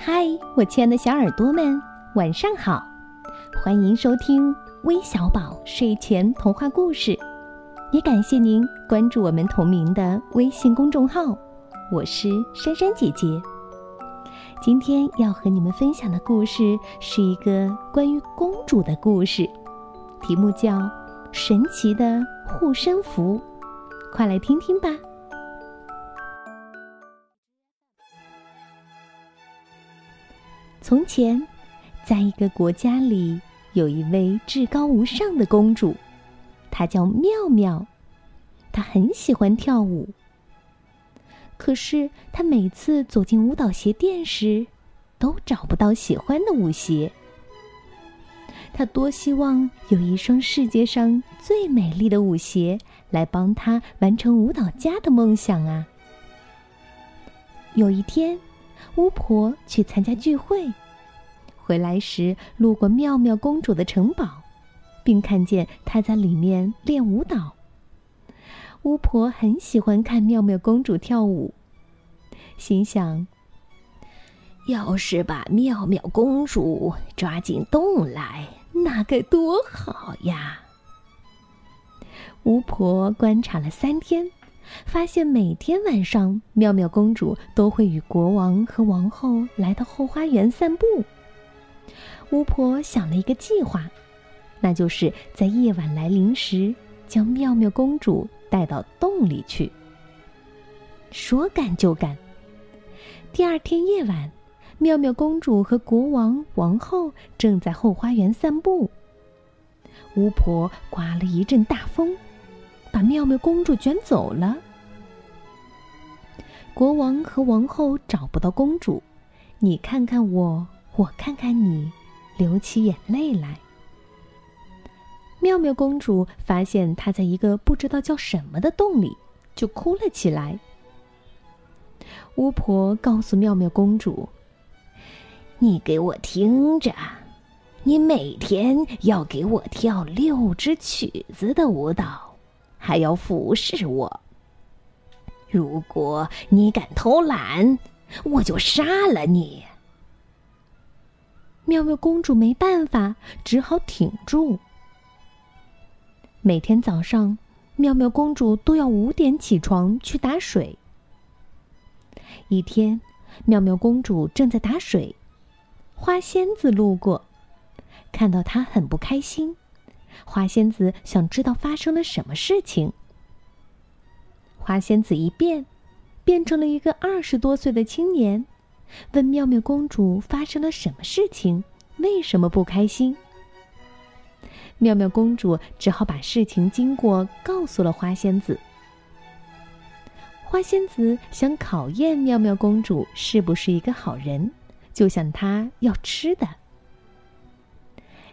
嗨，我亲爱的小耳朵们，晚上好！欢迎收听微小宝睡前童话故事，也感谢您关注我们同名的微信公众号。我是珊珊姐姐。今天要和你们分享的故事是一个关于公主的故事，题目叫《神奇的护身符》，快来听听吧。从前，在一个国家里，有一位至高无上的公主，她叫妙妙。她很喜欢跳舞。可是，她每次走进舞蹈鞋店时，都找不到喜欢的舞鞋。她多希望有一双世界上最美丽的舞鞋来帮她完成舞蹈家的梦想啊！有一天。巫婆去参加聚会，回来时路过妙妙公主的城堡，并看见她在里面练舞蹈。巫婆很喜欢看妙妙公主跳舞，心想：要是把妙妙公主抓进洞来，那该多好呀！巫婆观察了三天。发现每天晚上，妙妙公主都会与国王和王后来到后花园散步。巫婆想了一个计划，那就是在夜晚来临时，将妙妙公主带到洞里去。说干就干。第二天夜晚，妙妙公主和国王、王后正在后花园散步。巫婆刮了一阵大风。把妙妙公主卷走了。国王和王后找不到公主，你看看我，我看看你，流起眼泪来。妙妙公主发现她在一个不知道叫什么的洞里，就哭了起来。巫婆告诉妙妙公主：“你给我听着，你每天要给我跳六支曲子的舞蹈。”还要服侍我。如果你敢偷懒，我就杀了你。妙妙公主没办法，只好挺住。每天早上，妙妙公主都要五点起床去打水。一天，妙妙公主正在打水，花仙子路过，看到她很不开心。花仙子想知道发生了什么事情。花仙子一变，变成了一个二十多岁的青年，问妙妙公主发生了什么事情，为什么不开心？妙妙公主只好把事情经过告诉了花仙子。花仙子想考验妙妙公主是不是一个好人，就向她要吃的。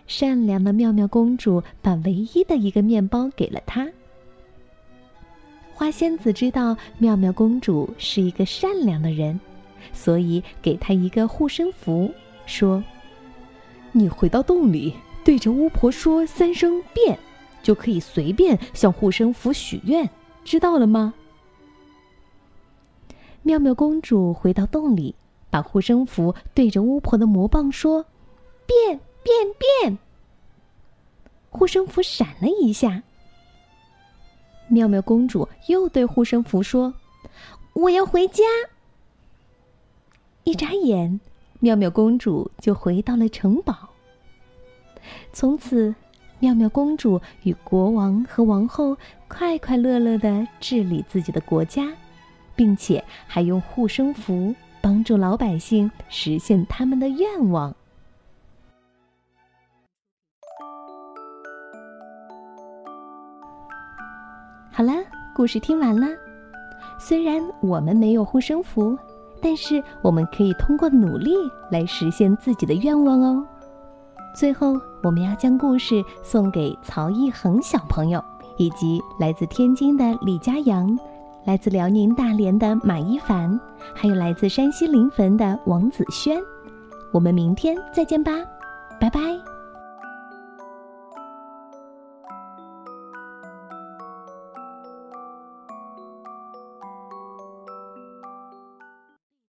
善良的妙妙公主把唯一的一个面包给了她。花仙子知道妙妙公主是一个善良的人，所以给她一个护身符，说：“你回到洞里，对着巫婆说三声‘变’，就可以随便向护身符许愿，知道了吗？”妙妙公主回到洞里，把护身符对着巫婆的魔棒说：“变。”变变！护身符闪了一下。妙妙公主又对护身符说：“我要回家。”一眨眼，妙妙公主就回到了城堡。从此，妙妙公主与国王和王后快快乐乐的治理自己的国家，并且还用护身符帮助老百姓实现他们的愿望。好了，故事听完了。虽然我们没有护身符，但是我们可以通过努力来实现自己的愿望哦。最后，我们要将故事送给曹一恒小朋友，以及来自天津的李佳阳，来自辽宁大连的马一凡，还有来自山西临汾的王子轩。我们明天再见吧，拜拜。